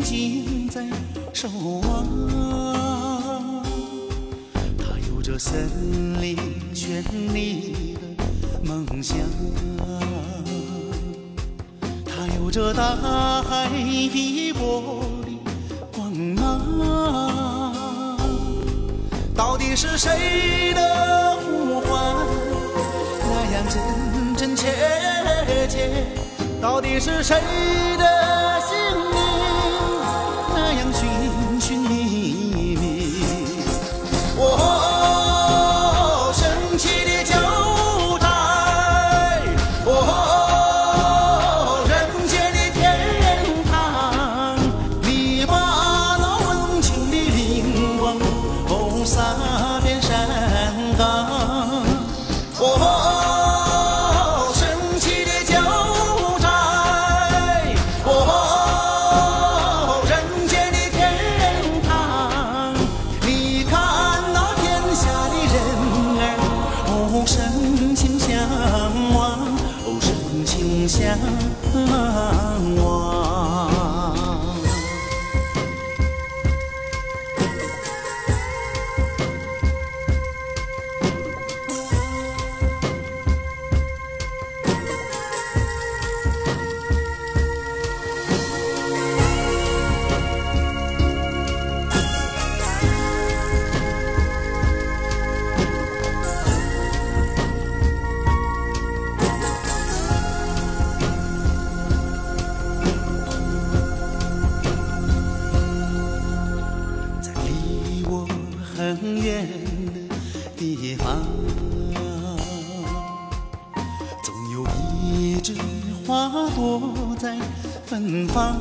双眼睛在守望，他有着森林绚丽的梦想，他有着大海碧波的光芒。到底是谁的呼唤那样真真切切？到底是谁的心山岗，哦，神奇的九寨，哦，人间的天堂，你看那天下的人儿，哦，深情相望，哦，深情相望。很远的地方，总有一枝花朵在芬芳。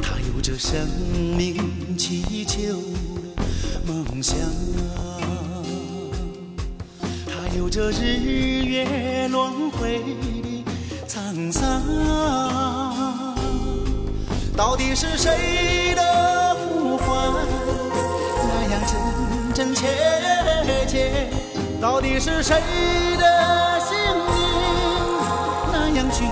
它有着生命祈求的梦想，它有着日月轮回的沧桑。到底是谁的真真切切？到底是谁的心灵那样寻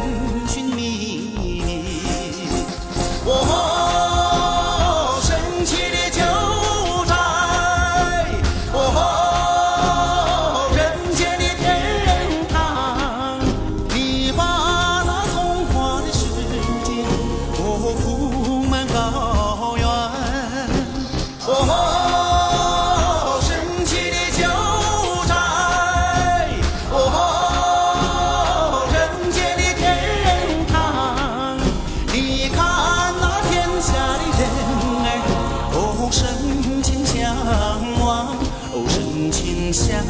你想。